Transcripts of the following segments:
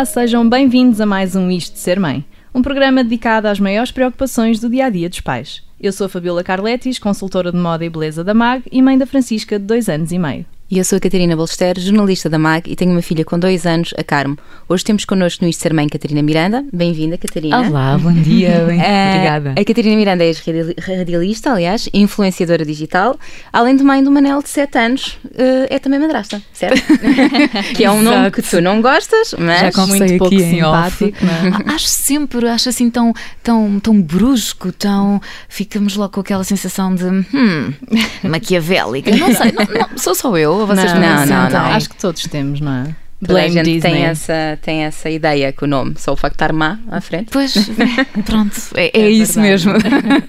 Olá, sejam bem-vindos a mais um Isto de Ser Mãe, um programa dedicado às maiores preocupações do dia a dia dos pais. Eu sou a Fabiola Carletis, consultora de moda e beleza da MAG e mãe da Francisca, de dois anos e meio. E eu sou a Catarina Bolster, jornalista da MAG e tenho uma filha com dois anos, a Carmo. Hoje temos connosco no Isto Ser Mãe Catarina Miranda. Bem-vinda, Catarina. Olá, bom dia, bem, uh, obrigada. A Catarina Miranda é radialista, aliás, influenciadora digital. Além de mãe do Manel de 7 anos, uh, é também madrasta, certo? que é um Exato. nome que tu não gostas, mas Já muito pouco simpático. É? Acho sempre, acho assim tão, tão, tão brusco, tão. Ficamos logo com aquela sensação de hum, maquiavélica. Não sei, não, não, sou só eu ou vocês não, não, não, não, Acho que todos temos, não é? Toda a gente Disney. tem essa, tem essa ideia com o nome, só o facto de estar má à frente. Pois, pronto, é, é, é isso mesmo.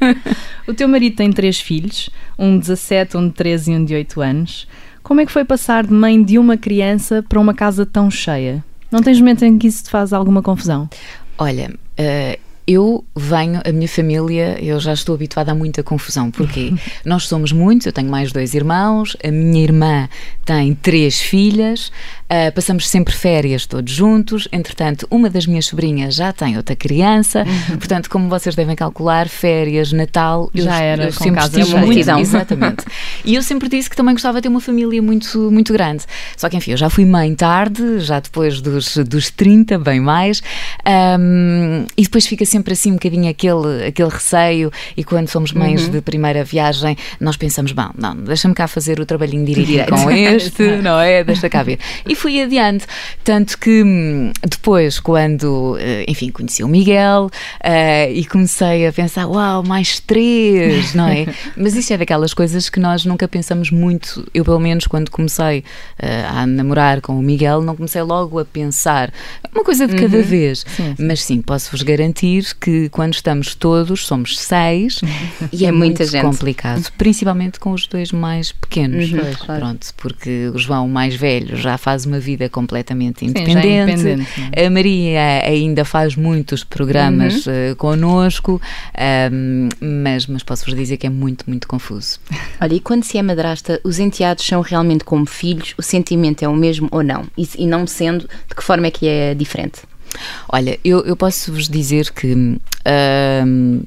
o teu marido tem três filhos, um de 17, um de 13 e um de 8 anos. Como é que foi passar de mãe de uma criança para uma casa tão cheia? Não tens momento em que isso te faz alguma confusão? Olha, uh, eu venho, a minha família, eu já estou habituada a muita confusão, porque nós somos muitos, eu tenho mais dois irmãos, a minha irmã tem três filhas, Uh, passamos sempre férias todos juntos. Entretanto, uma das minhas sobrinhas já tem outra criança. Uhum. Portanto, como vocês devem calcular, férias, Natal, já eu, era eu sempre casa tive multidão. Exatamente. e eu sempre disse que também gostava de ter uma família muito, muito grande. Só que, enfim, eu já fui mãe tarde, já depois dos, dos 30, bem mais. Um, e depois fica sempre assim um bocadinho aquele, aquele receio. E quando somos mães uhum. de primeira viagem, nós pensamos, bom, não, deixa-me cá fazer o trabalhinho de ir com este, não é? Deixa cá ver. E fui adiante. Tanto que hum, depois, quando, eh, enfim, conheci o Miguel uh, e comecei a pensar, uau, mais três, não é? Mas isso é daquelas coisas que nós nunca pensamos muito. Eu, pelo menos, quando comecei uh, a namorar com o Miguel, não comecei logo a pensar uma coisa de cada uhum. vez. Sim. Mas sim, posso-vos garantir que quando estamos todos, somos seis e é, é muito gente. complicado, principalmente com os dois mais pequenos. Uhum, Pronto, porque o João mais velho já faz uma vida completamente independente. Sim, é independente é? A Maria ainda faz muitos programas uhum. uh, connosco, um, mas, mas posso-vos dizer que é muito, muito confuso. Olha, e quando se é madrasta, os enteados são realmente como filhos? O sentimento é o mesmo ou não? E, e não sendo, de que forma é que é diferente? Olha, eu, eu posso vos dizer que. Um,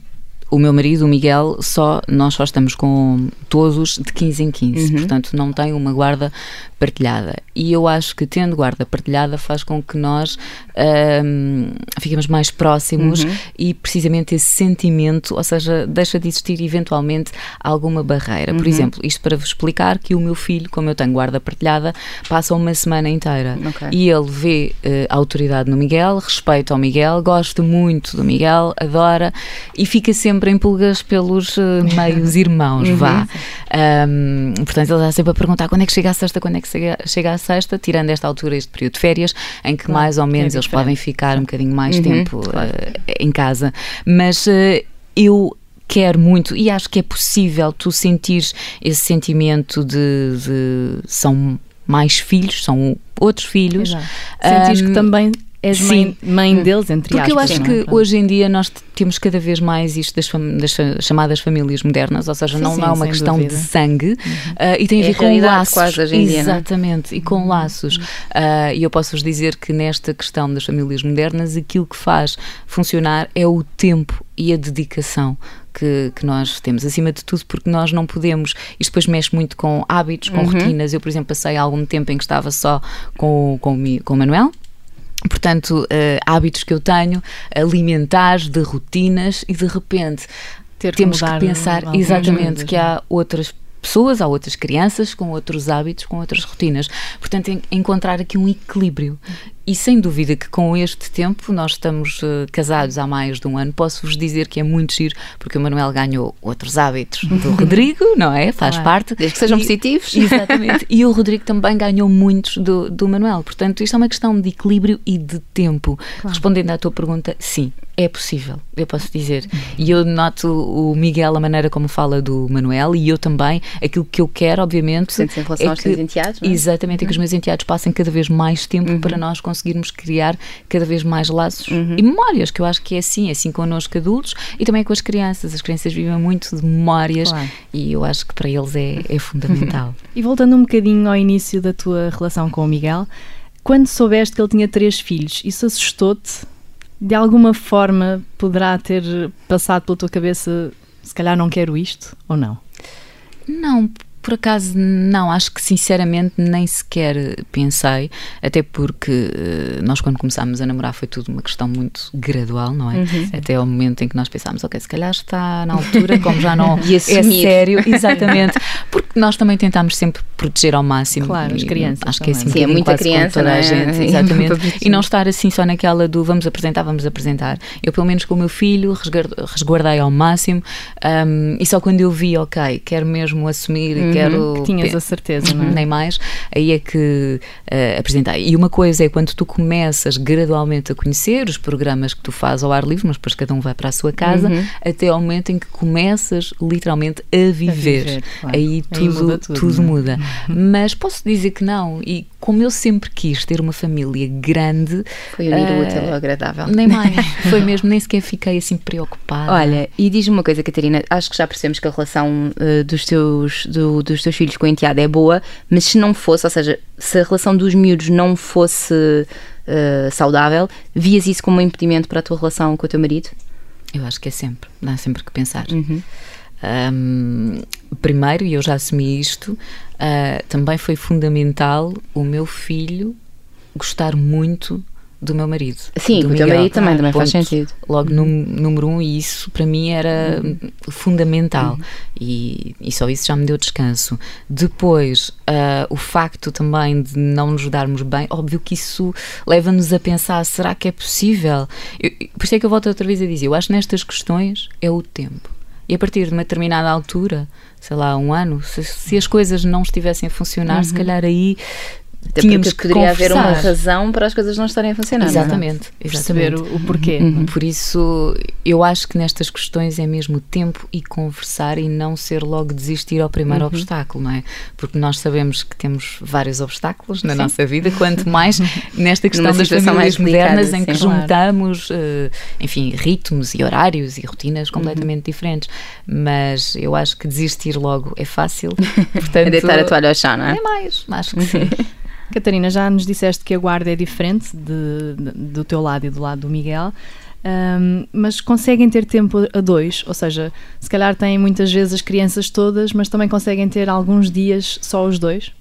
o meu marido, o Miguel, só nós só estamos com todos de 15 em 15, uhum. portanto não tem uma guarda partilhada. E eu acho que tendo guarda partilhada faz com que nós um, fiquemos mais próximos uhum. e precisamente esse sentimento, ou seja, deixa de existir eventualmente alguma barreira. Por uhum. exemplo, isto para vos explicar que o meu filho, como eu tenho guarda partilhada, passa uma semana inteira okay. e ele vê uh, a autoridade no Miguel, respeita ao Miguel, gosta muito do Miguel, adora e fica sempre em pulgas pelos uh, meios irmãos, uhum. vá. Um, portanto, ele está sempre a perguntar quando é que chega a sexta, quando é que chega, à sexta, tirando esta altura, este período de férias, em que mais ou menos eles podem ficar um bocadinho mais uhum, tempo claro. uh, em casa. Mas uh, eu quero muito e acho que é possível tu sentir esse sentimento de, de são mais filhos, são outros filhos. Sentis um, que também és mãe, mãe, deles, entre Porque aspas. eu acho que hoje em dia nós temos cada vez mais isto das, fam das chamadas famílias modernas, ou seja, sim, não sim, é uma questão dúvida. de sangue uhum. uh, e tem a ver é com laços. Quase hoje em dia, é? Exatamente, não? e com uhum. laços. Uh, e eu posso-vos dizer que nesta questão das famílias modernas, aquilo que faz funcionar é o tempo e a dedicação que, que, nós temos, acima de tudo, porque nós não podemos. Isto depois mexe muito com hábitos, com uhum. rotinas. Eu, por exemplo, passei algum tempo em que estava só com, com, com o Manuel, Portanto, uh, hábitos que eu tenho, alimentares, de rotinas e de repente temos que, que pensar exatamente que há outras pessoas, há outras crianças com outros hábitos, com outras rotinas. Portanto, encontrar aqui um equilíbrio. E sem dúvida que com este tempo, nós estamos uh, casados há mais de um ano, posso-vos dizer que é muito giro, porque o Manuel ganhou outros hábitos do Rodrigo, não é? Faz claro. parte. Desde que sejam e, positivos. Exatamente. e o Rodrigo também ganhou muitos do, do Manuel. Portanto, isto é uma questão de equilíbrio e de tempo. Claro. Respondendo à tua pergunta, sim, é possível, eu posso dizer. E eu noto o Miguel, a maneira como fala do Manuel, e eu também, aquilo que eu quero, obviamente. Sentes em relação é aos teus enteados, é? Exatamente, é que os uhum. meus enteados passem cada vez mais tempo uhum. para nós conseguirmos criar cada vez mais laços uhum. e memórias, que eu acho que é assim, é assim connosco adultos e também com as crianças. As crianças vivem muito de memórias claro. e eu acho que para eles é, é fundamental. e voltando um bocadinho ao início da tua relação com o Miguel, quando soubeste que ele tinha três filhos, isso assustou-te? De alguma forma poderá ter passado pela tua cabeça, se calhar não quero isto, ou não? Não, por acaso, não, acho que sinceramente nem sequer pensei, até porque uh, nós, quando começámos a namorar, foi tudo uma questão muito gradual, não é? Uhum. Até ao momento em que nós pensámos, ok, se calhar está na altura, como já não é sério, exatamente, porque nós também tentámos sempre proteger ao máximo. Claro, as crianças. Acho que é assim, Sim, é muita criança, toda é? a gente, exatamente. e não estar assim só naquela do vamos apresentar, vamos apresentar. Eu, pelo menos com o meu filho, resguardei ao máximo um, e só quando eu vi, ok, quero mesmo assumir quero. Que tinhas a certeza, não é? Nem mais, aí é que uh, apresentei. E uma coisa é quando tu começas gradualmente a conhecer os programas que tu fazes ao ar livre, mas depois cada um vai para a sua casa, uhum. até ao momento em que começas literalmente a viver. A viver claro. Aí tudo, aí muda. Tudo, tudo é? muda. Mas posso dizer que não. E como eu sempre quis ter uma família grande. Foi unir uh, o útil ao agradável. Nem mais. Foi mesmo, nem sequer fiquei assim preocupada. Olha, e diz-me uma coisa, Catarina, acho que já percebemos que a relação uh, dos, teus, do, dos teus filhos com a enteada é boa, mas se não fosse, ou seja, se a relação dos miúdos não fosse uh, saudável, vias isso como um impedimento para a tua relação com o teu marido? Eu acho que é sempre, dá sempre que pensar. Uhum. Um, primeiro, e eu já assumi isto, uh, também foi fundamental o meu filho gostar muito do meu marido. Sim, do o teu marido também, também faz sentido. Logo, uhum. número um, e isso para mim era uhum. fundamental. Uhum. E, e só isso já me deu descanso. Depois, uh, o facto também de não nos darmos bem, óbvio que isso leva-nos a pensar: será que é possível? Eu, por isso é que eu volto outra vez a dizer: eu acho que nestas questões é o tempo. E a partir de uma determinada altura, sei lá, um ano, se, se as coisas não estivessem a funcionar, uhum. se calhar aí até Tínhamos que poderia haver uma razão para as coisas não estarem a funcionar. Exatamente. Não? Perceber o, o porquê. Uhum. Por isso, eu acho que nestas questões é mesmo tempo e conversar e não ser logo desistir ao primeiro uhum. obstáculo, não é? Porque nós sabemos que temos vários obstáculos na sim. nossa vida, quanto mais nesta questão das famílias modernas em que sim, juntamos, claro. uh, enfim, ritmos e horários e rotinas completamente uhum. diferentes. Mas eu acho que desistir logo é fácil. Portanto, é deitar a toalha ao chão, não é? É mais, acho que sim. Catarina, já nos disseste que a guarda é diferente de, de, do teu lado e do lado do Miguel. Um, mas conseguem ter tempo a dois, ou seja, se calhar têm muitas vezes as crianças todas, mas também conseguem ter alguns dias só os dois?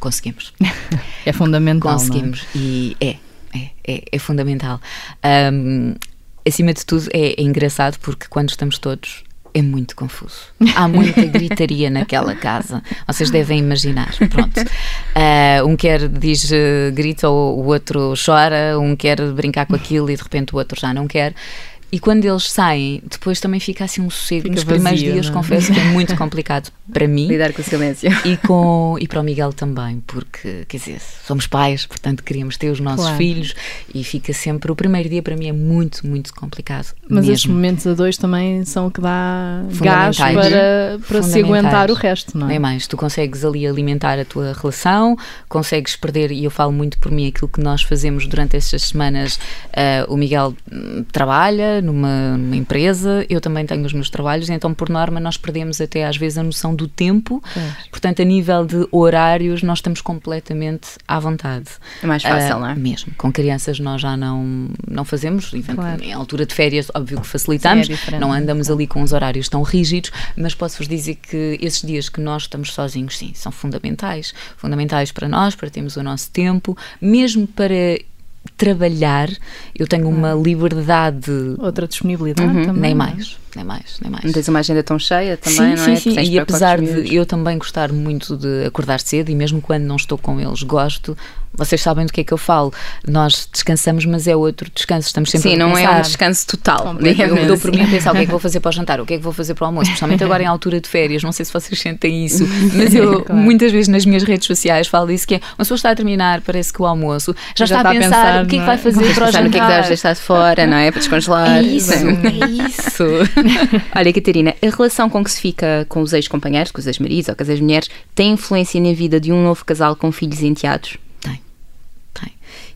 Conseguimos. é fundamental. É? Conseguimos, é? e é, é, é, é fundamental. Um, acima de tudo, é, é engraçado porque quando estamos todos é muito confuso. Há muita gritaria naquela casa. Vocês devem imaginar. Pronto. Uh, um quer diz uh, grita, o outro chora, um quer brincar com aquilo e de repente o outro já não quer. E quando eles saem, depois também fica assim um sossego. Fica Nos vazio, primeiros dias, não? É? confesso que é muito complicado para mim. Lidar com o silêncio. E, com, e para o Miguel também, porque, quer dizer, somos pais, portanto queríamos ter os nossos claro. filhos e fica sempre. O primeiro dia para mim é muito, muito complicado. Mas mesmo. estes momentos a dois também são o que dá gás para, para se aguentar o resto, não é? Nem mais. Tu consegues ali alimentar a tua relação, consegues perder, e eu falo muito por mim, aquilo que nós fazemos durante estas semanas. Uh, o Miguel hum, numa, numa, empresa, eu também tenho os meus trabalhos, então por norma nós perdemos até às vezes a noção do tempo, portanto a nível de horários nós estamos completamente à vontade. É mais fácil, uh, não é? Mesmo, com crianças nós já não, não fazemos, claro. em altura de férias óbvio que facilitamos, Sim, é não andamos ali com os horários tão rígidos, mas posso-vos dizer que esses dias que nós estamos sozinhos, sim, são fundamentais, fundamentais para nós, para termos o nosso tempo, mesmo para trabalhar, eu tenho uma liberdade. Outra disponibilidade uhum. também. Nem é? mais nem mais, nem mais. Não tens uma agenda tão cheia também, sim, não sim, é? Sim, sim, e apesar de eu também gostar muito de acordar cedo e mesmo quando não estou com eles gosto, vocês sabem do que é que eu falo. Nós descansamos, mas é outro descanso. Estamos sempre Sim, a não é um descanso total. Eu dou por mim a pensar o que é que vou fazer para o jantar, o que é que vou fazer para o almoço, principalmente agora em altura de férias. Não sei se vocês sentem isso, mas eu claro. muitas vezes nas minhas redes sociais falo disso que é uma pessoa está a terminar, parece que o almoço já, já está, a pensar, pensar o que é que vai fazer para o jantar. o que é que deves deixar de fora, não é? Para descongelar. É isso, é isso. Olha, Catarina, a relação com que se fica com os ex-companheiros, com os ex-maridos ou com as ex-mulheres, tem influência na vida de um novo casal com filhos enteados?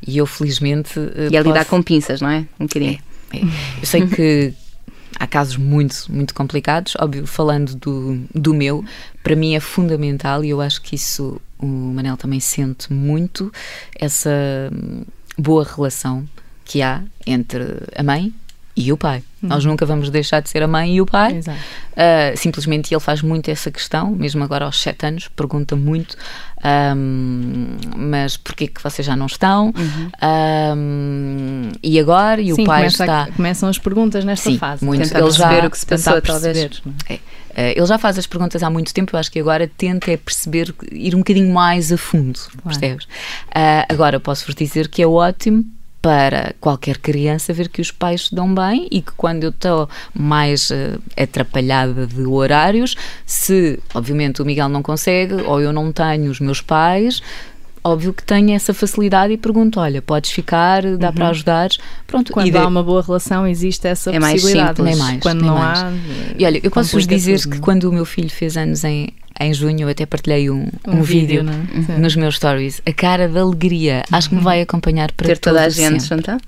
E eu felizmente. Uh, e a posso... lidar com pinças, não é? Um bocadinho. É, é. Eu sei que há casos muito, muito complicados. Óbvio, falando do, do meu, para mim é fundamental e eu acho que isso o Manel também sente muito essa boa relação que há entre a mãe e o pai. Uhum. Nós nunca vamos deixar de ser a mãe e o pai. Uh, simplesmente ele faz muito essa questão, mesmo agora aos sete anos, pergunta muito, um, mas porquê que vocês já não estão? Uhum. Um, e agora? E Sim, o pai começa está. A, começam as perguntas nesta Sim, fase. Muito. Tentar ele já o que se passou, talvez. É. Uh, ele já faz as perguntas há muito tempo, eu acho que agora tenta é perceber, ir um bocadinho mais a fundo, claro. percebes? Uh, agora, posso-vos dizer que é ótimo para qualquer criança ver que os pais se dão bem e que quando eu estou mais uh, atrapalhada de horários, se obviamente o Miguel não consegue ou eu não tenho os meus pais, óbvio que tenho essa facilidade e pergunto: olha, podes ficar, dá uhum. para ajudar. Pronto, quando há uma boa relação, existe essa é possibilidade. Mais simples, nem mais. Quando nem não mais. há. E olha, eu posso vos dizer tudo. que quando o meu filho fez anos em, em junho, eu até partilhei um, um, um vídeo, vídeo nos meus stories. A cara de alegria, acho que me vai acompanhar para Ter toda a gente juntar?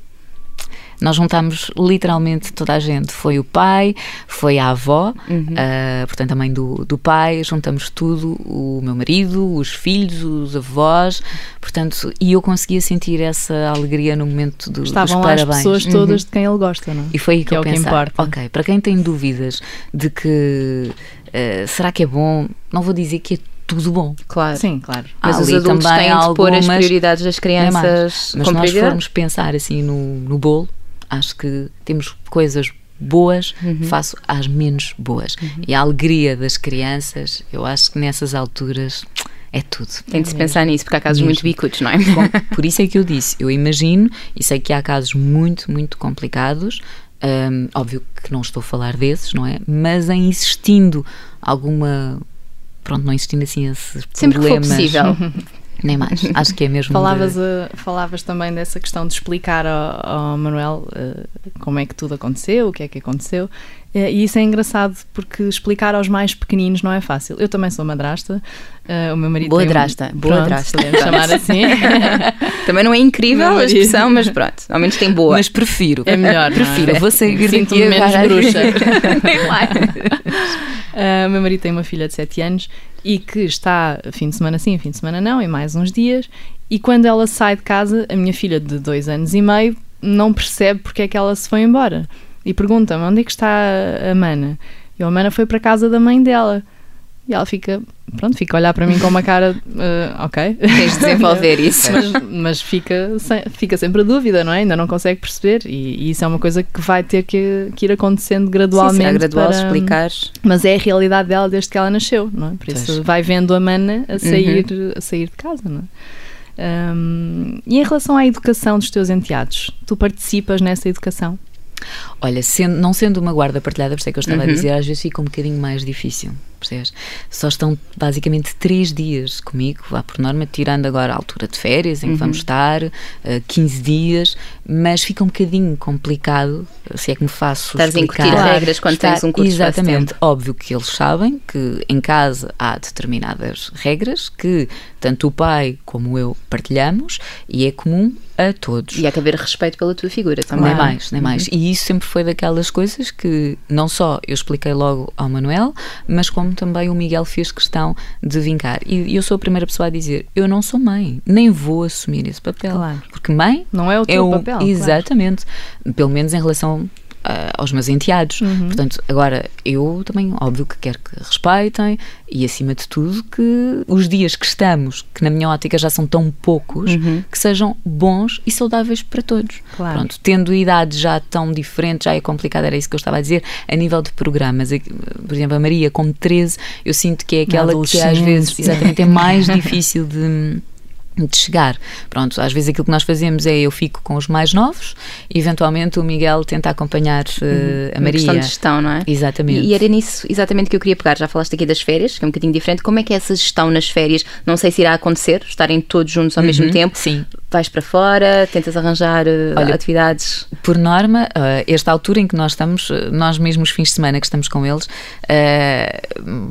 Nós juntámos literalmente toda a gente. Foi o pai, foi a avó, uhum. uh, portanto a mãe do, do pai, juntamos tudo, o meu marido, os filhos, os avós, portanto, e eu conseguia sentir essa alegria no momento do, Estavam dos parabéns. as pessoas todas uhum. de quem ele gosta, não é? E foi aí que, que eu é pensei, ok, para quem tem dúvidas de que uh, será que é bom, não vou dizer que é tudo bom. Claro. Sim, claro. Mas Há os ali adultos também têm de pôr as prioridades das crianças mas com nós formos pensar assim no, no bolo, acho que temos coisas boas Uhum. face às menos boas. E a alegria das crianças, eu acho que nessas alturas é tudo. Tem de se pensar nisso, porque há casos Mesmo. muito bicudos, não é? Bom, por isso é que eu disse, eu imagino e sei que há casos muito, muito complicados. Hum, óbvio que não estou a falar desses, não é? Mas em existindo alguma. Pronto, não existindo assim esses Sempre que for problemas. possível. Nem mais. Acho que é mesmo. Falavas, de- uh, falavas também dessa questão de explicar ao, ao Manuel uh, como é que tudo aconteceu, o que é que aconteceu. Uh, e isso é engraçado porque explicar aos mais pequeninos não é fácil. Eu também sou madrasta. uh, o meu marido Boa tem um- drasta, boa Pronto, drasta. podemos chamar assim. Também não é incrível a expressão, mas pronto, ao menos tem boa. Mas prefiro. É melhor, não é? Prefiro. Vou sair Sinto-me menos bruxa. Nem mais. Uh, meu marido tem uma filha de 7 anos e que está fim de semana sim, fim de semana não, em mais uns dias. E quando ela sai de casa, a minha filha de 2 anos e meio não percebe porque é que ela se foi embora. E pergunta-me onde é que está a Mana. E a Mana foi para a casa da mãe dela. E ela fica, pronto, fica a olhar para mim com uma cara, uh, ok. Tens de desenvolver isso. mas, mas fica, sem- fica sempre a dúvida, não é? Ainda não consegue perceber. E, e isso é uma coisa que vai ter que, que ir acontecendo Sim, gradualmente. será gradual para- explicares. mas é a realidade dela desde que ela nasceu, não é? Por isso Pois. vai vendo a mana a sair, a sair de casa, não é? Hum, e em relação à educação dos teus enteados, tu participas nessa educação? Olha, sendo- não sendo uma guarda partilhada, por isso é que eu estava Uhum. a dizer, às vezes fica um bocadinho mais difícil, percebes? Só estão basicamente três dias comigo, lá por norma, tirando agora a altura de férias, em que Uhum. vamos estar, eh, 15 dias, mas fica um bocadinho complicado, se é que me faço Estás a explicar. incutir regras quando tens um de Exatamente. Óbvio que eles sabem que em casa há determinadas regras que tanto o pai como eu partilhamos e é comum a todos. E há que haver respeito pela tua figura também. Nem mais, nem mais. Uhum. E isso sempre foi daquelas coisas que não só eu expliquei logo ao Manuel, mas como também o Miguel fez questão de vincar. E eu sou a primeira pessoa a dizer: eu não sou mãe, nem vou assumir esse papel. Claro. Porque mãe Não é o é teu um. papel. claro. Exatamente. Pelo menos em relação aos meus enteados. Uhum. Portanto, agora eu também, óbvio que quero que respeitem e, acima de tudo, que os dias que estamos, que na minha ótica já são tão poucos, Uhum. que sejam bons e saudáveis para todos. Claro. Pronto, tendo idades já tão diferentes, já é complicado, era isso que eu estava a dizer, a nível de programas. Por exemplo, a Maria, com 13, eu sinto que é aquela que às vezes exatamente é mais difícil de de chegar. Pronto, às vezes aquilo que nós fazemos é eu fico com os mais novos e eventualmente o Miguel tenta acompanhar eh, a Uma questão Maria. de gestão, não é? Exatamente. E, e era nisso exatamente que eu queria pegar. Já falaste aqui das férias, que é um bocadinho diferente. Como é que é essa gestão nas férias? Não sei se irá acontecer, estarem todos juntos ao mesmo Uhum, tempo. Sim. Vais para fora, tentas arranjar eh, Olha, atividades. Por norma, eh, esta altura em que nós estamos, nós mesmos fins de semana que estamos com eles, eh,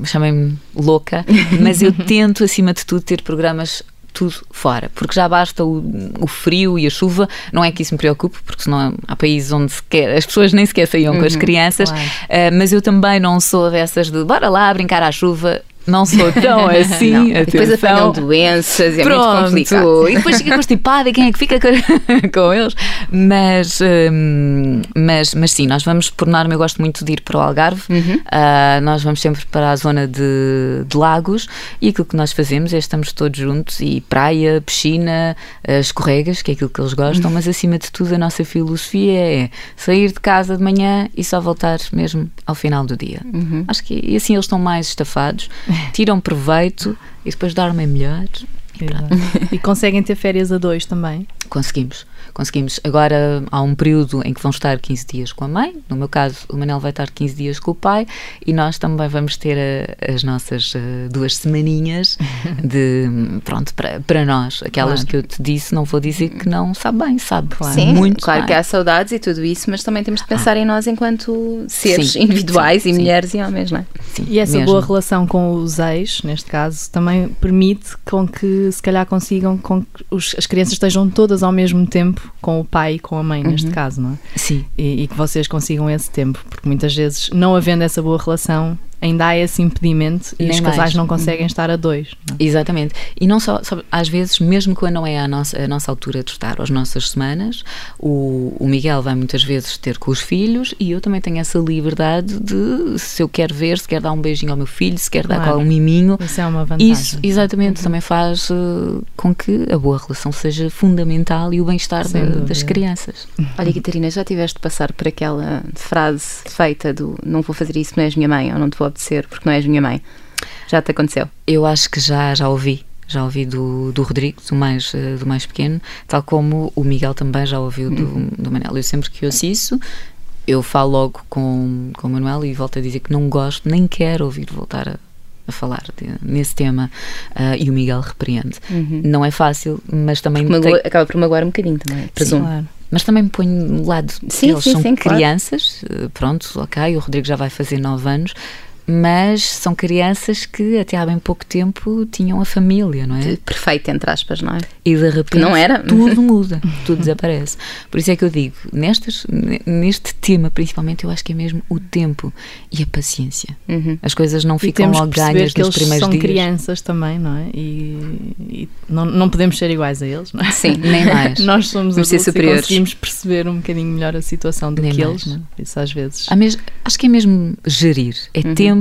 chamem-me louca, mas eu tento, acima de tudo, ter programas tudo fora, porque já basta o, o frio e a chuva, não é que isso me preocupe, porque senão há países onde sequer, as pessoas nem sequer saíam com as crianças, claro. uh, mas eu também não sou dessas de bora lá brincar à chuva. Não sou tão assim. Não. atenção. Depois apanham doenças, é Pronto. muito complicado. E depois fica constipada e quem é que fica com- eles? Mas, hum, mas, mas sim, nós vamos, por norma, eu gosto muito de ir para o Algarve. Uhum. Ah, nós vamos sempre para a zona de, de lagos e aquilo que nós fazemos é estamos todos juntos e praia, piscina, ah, escorregas, que é aquilo que eles gostam, Uhum. mas acima de tudo a nossa filosofia é sair de casa de manhã e só voltar mesmo ao final do dia. Uhum. Acho que e assim eles estão mais estafados, tiram proveito e depois dormem melhor. E. E conseguem ter férias a dois também. Conseguimos, conseguimos. Agora há um período em que vão estar 15 dias com a mãe. No meu caso, o Manel vai estar 15 dias com o pai e nós também vamos ter a- as nossas eh, duas semaninhas de pronto para, para nós. Aquelas Claro. que eu te disse, não vou dizer que não sabe bem, sabe Claro. Sim, muito claro bem. que há saudades e tudo isso, mas também temos de pensar em nós enquanto seres Sim, individuais sim, e sim. mulheres e homens, não é? Sim, E essa mesmo. boa relação com os ex, neste caso, também permite com que se calhar consigam com que os- as crianças estejam todas ao mesmo tempo com o pai e com a mãe, neste caso, não é? Sim, E, e que vocês consigam esse tempo, porque muitas vezes, não havendo essa boa relação, ainda há esse impedimento e Nem os casais mais. não conseguem estar a dois. não é? Exatamente. E não só, sabe, às vezes, mesmo quando não é a nossa, a nossa altura de estar, as nossas semanas, o, o Miguel vai muitas vezes ter com os filhos e eu também tenho essa liberdade de, se eu quero ver, se quero dar um beijinho ao meu filho, se quero dar Claro. com um miminho. Isso é uma vantagem. Isso, exatamente, também faz eh, com que a boa relação seja fundamental e o bem-estar das crianças. Olha, Catarina, já tiveste de passar por aquela frase feita do não vou fazer isso, não és minha mãe, ou não te vou obedecer porque não és minha mãe? Já te aconteceu? Eu acho que já, já ouvi. Já ouvi do, do Rodrigo, do mais, eh, do mais pequeno, tal como o Miguel também já ouviu do, do Manel. Eu sempre que ouço isso, eu falo logo com, com o Manuel e volto a dizer que não gosto, nem quero ouvir voltar a, a falar de- nesse tema. Ah, e o Miguel repreende. Não é fácil, mas também. Tem- acaba por magoar um bocadinho também, presumo. Claro. mas também me ponho no lado Sim, deles. sim, são sim, claro. crianças, eh, pronto, ok, o Rodrigo já vai fazer 9 anos, mas são crianças que até há bem pouco tempo tinham a família, não é? Perfeito, entre aspas, não é? E de repente não era. tudo muda, tudo desaparece. Por isso é que eu digo, nestas, ne- neste tema principalmente, eu acho que é mesmo o tempo e a paciência. Uhum. As coisas não ficam temos logo ganhas que nos eles primeiros são dias. crianças também, não é? E, e não, não podemos ser iguais a eles, não é? Sim. Nem mais. Nós somos Vamos ser adultos e conseguimos perceber um bocadinho melhor a situação do Nem que mais. eles, não é? Isso às vezes. Mes- acho que é mesmo gerir. É Uhum. tempo,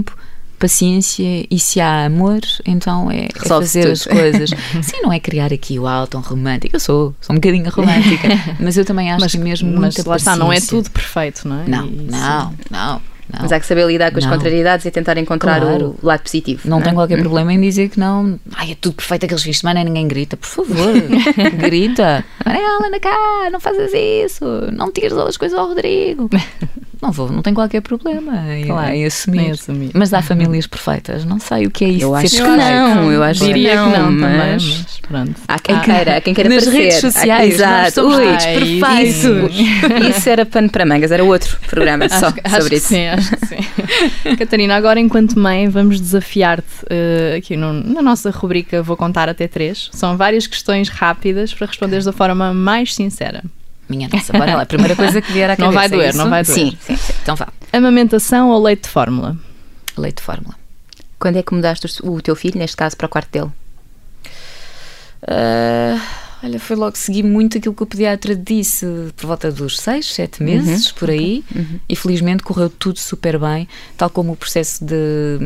paciência e se há amor, então é, é fazer tudo. as coisas. Sim, não é criar aqui o alto um romântico. Eu sou, sou um bocadinho romântica, mas eu também acho mas, que mesmo mas muita lá está, não é tudo perfeito, não é? Não, E não, não, não. Mas há que saber lidar com as Não. contrariedades e tentar encontrar Claro. o lado positivo. Não é? tenho qualquer problema em dizer que não. Ai, é tudo perfeito aqueles fins de semana e ninguém grita. Por favor, grita. Olha, anda cá, não fazes isso. Não tires as coisas ao Rodrigo. Não vou, não tenho qualquer problema em, Claro, em assumir. em assumir. Mas há famílias perfeitas. Não sei o que é isso Eu acho que perfeito. não, eu acho que Diria não, que não mas- mas pronto. Há quem queira, há quem queira Nas parecer. redes sociais, nós Exato. somos Ai, perfeitos. Isso, isso era pano para mangas, era outro programa só Acho, que- acho sobre que isso. sim, acho que sim. Catarina, agora enquanto mãe, vamos desafiar-te eh, aqui no- na nossa rubrica Vou Contar Até Três. São várias questões rápidas para responderes da forma mais sincera. Minha nossa, bora lá. A primeira coisa que vier à cabeça. Não vai é doer, isso? não vai doer. Sim, sim, sim. Então vá. Amamentação ou leite de fórmula? Leite de fórmula. Quando é que mudaste o o teu filho, neste caso, para o quarto dele? Ah, olha, foi logo seguir muito aquilo que o pediatra disse, por volta dos 6, 7 meses, por aí, e felizmente correu tudo super bem, tal como o processo de,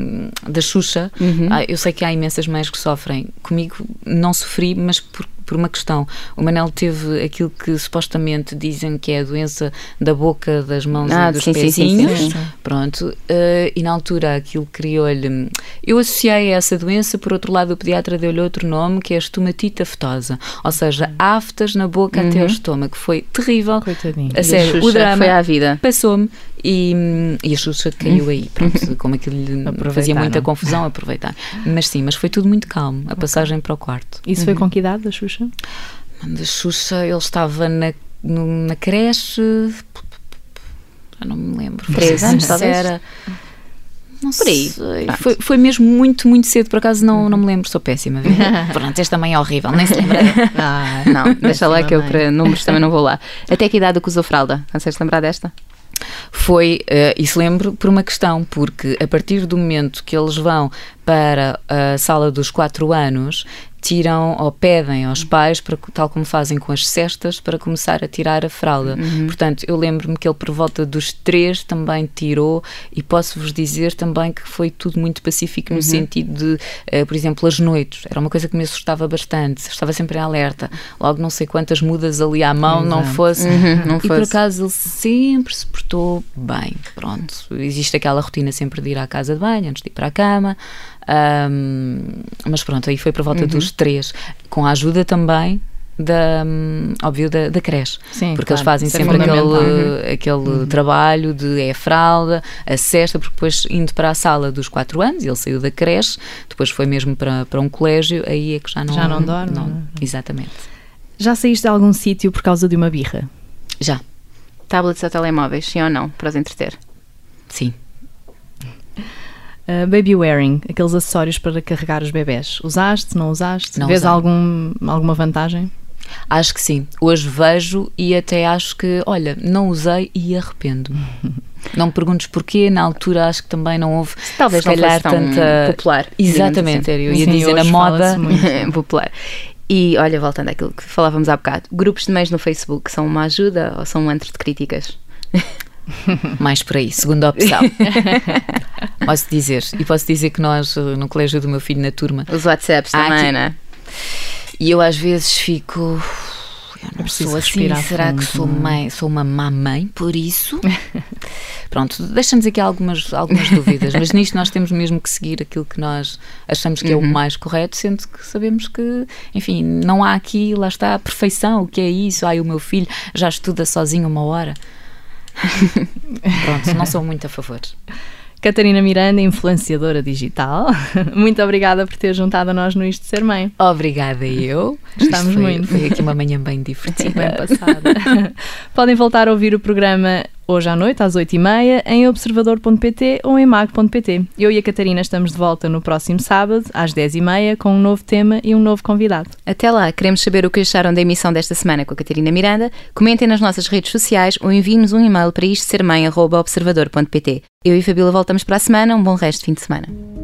da Xuxa. Ah, eu sei que há imensas mães que sofrem. Comigo não sofri, mas por, por uma questão. O Manel teve aquilo que supostamente dizem que é a doença da boca, das mãos Ah, e dos sim, sim, sim, sim, pezinhos. sim. Pronto, eh, e na altura aquilo criou-lhe. Eu associei a essa doença, por outro lado, o pediatra deu-lhe outro nome, que é a estomatite aftosa, ou seja, aftas na boca até ao estômago. Foi terrível. Coitadinho. A sério, o drama foi à vida. passou-me e, e a Xuxa caiu aí. Pronto, como aquilo lhe fazia muita confusão, aproveitar. Mas sim, mas foi tudo muito calmo, a passagem para o quarto. Isso foi com que idade, da Xuxa? Da Xuxa, ele estava na, no- na creche. Já não me lembro. Três Vou ser anos, sincera. Não Por aí. sei. Foi, foi mesmo muito, muito cedo, por acaso não, não me lembro, sou péssima. viu? Pronto, esta mãe é horrível, nem se lembra. Ah, Não, deixa lá que eu para números também não vou lá. Até que idade que usou fralda? Consegues lembrar desta? Foi, eh, isso lembro, por uma questão, porque a partir do momento que eles vão para a sala dos 4 anos, tiram ou pedem aos pais, para, tal como fazem com as cestas, para começar a tirar a fralda. Portanto, eu lembro-me que ele, por volta dos 3, também tirou, e posso-vos dizer também que foi tudo muito pacífico no sentido de, eh, por exemplo, as noites. Era uma coisa que me assustava bastante, estava sempre em alerta. Logo, não sei quantas mudas ali à mão, não Exato. fosse. Uhum, não E por fosse. acaso ele sempre se portou bem. Pronto, existe aquela rotina sempre de ir à casa de banho antes de ir para a cama. Ahm, mas pronto, aí foi por volta dos três, com a ajuda também da, óbvio, da, da creche. Sim, porque claro, eles fazem é sempre aquele, aquele trabalho de é a fralda, a cesta, porque depois indo para a sala dos 4 anos, ele saiu da creche, depois foi mesmo para, para um colégio, aí é que já não, Já não dorme, não é? exatamente. Já saíste de algum sítio por causa de uma birra? Já, Tablets ou telemóveis, sim ou não, para os entreter? sim. Uh, baby wearing, aqueles acessórios para carregar os bebés. Usaste, não usaste? Não Vês usei. algum, alguma vantagem? Acho que sim. Hoje vejo e até acho que, olha, não usei e arrependo-me. Não me perguntes porquê, na altura acho que também não houve, Talvez se não calhar, fosse tão tanta. popular, Exatamente, assim. Eu ia Sim, dizer na hoje moda. popular. E olha, voltando àquilo que falávamos há bocado, grupos de mães no Facebook são uma ajuda ou são um antro de críticas? Mais por aí, segunda opção. posso dizer. E posso dizer que nós, eh, no colégio do meu filho, na turma, Os WhatsApps também, aqui- né? e eu às vezes fico. Eu não preciso sou assim, será que fundo, sou, não é? mãe, sou uma má mãe por isso? Pronto, deixa-nos aqui algumas, algumas dúvidas, mas nisto nós temos mesmo que seguir aquilo que nós achamos que é o mais correto, sendo que sabemos que, enfim, não há aqui, lá está, a perfeição, o que é isso? Ai, o meu filho já estuda sozinho uma hora. Pronto, não sou muito a favor. Catarina Miranda, influenciadora digital. Muito obrigada por ter juntado a nós no Isto de Ser Mãe. Obrigada eu. Isto foi- muito. Foi aqui uma manhã bem divertida. Bem passada. Podem voltar a ouvir o programa hoje à noite, às 8h30, em observador.pt ou em mag.pt. Eu e a Catarina estamos de volta no próximo sábado, às 10h30, com um novo tema e um novo convidado. Até lá, queremos saber o que acharam da emissão desta semana com a Catarina Miranda. Comentem nas nossas redes sociais ou enviem-nos um e-mail para isto ser mãe.observador.pt. Eu e Fabíola voltamos para a semana. Um bom resto de fim de semana.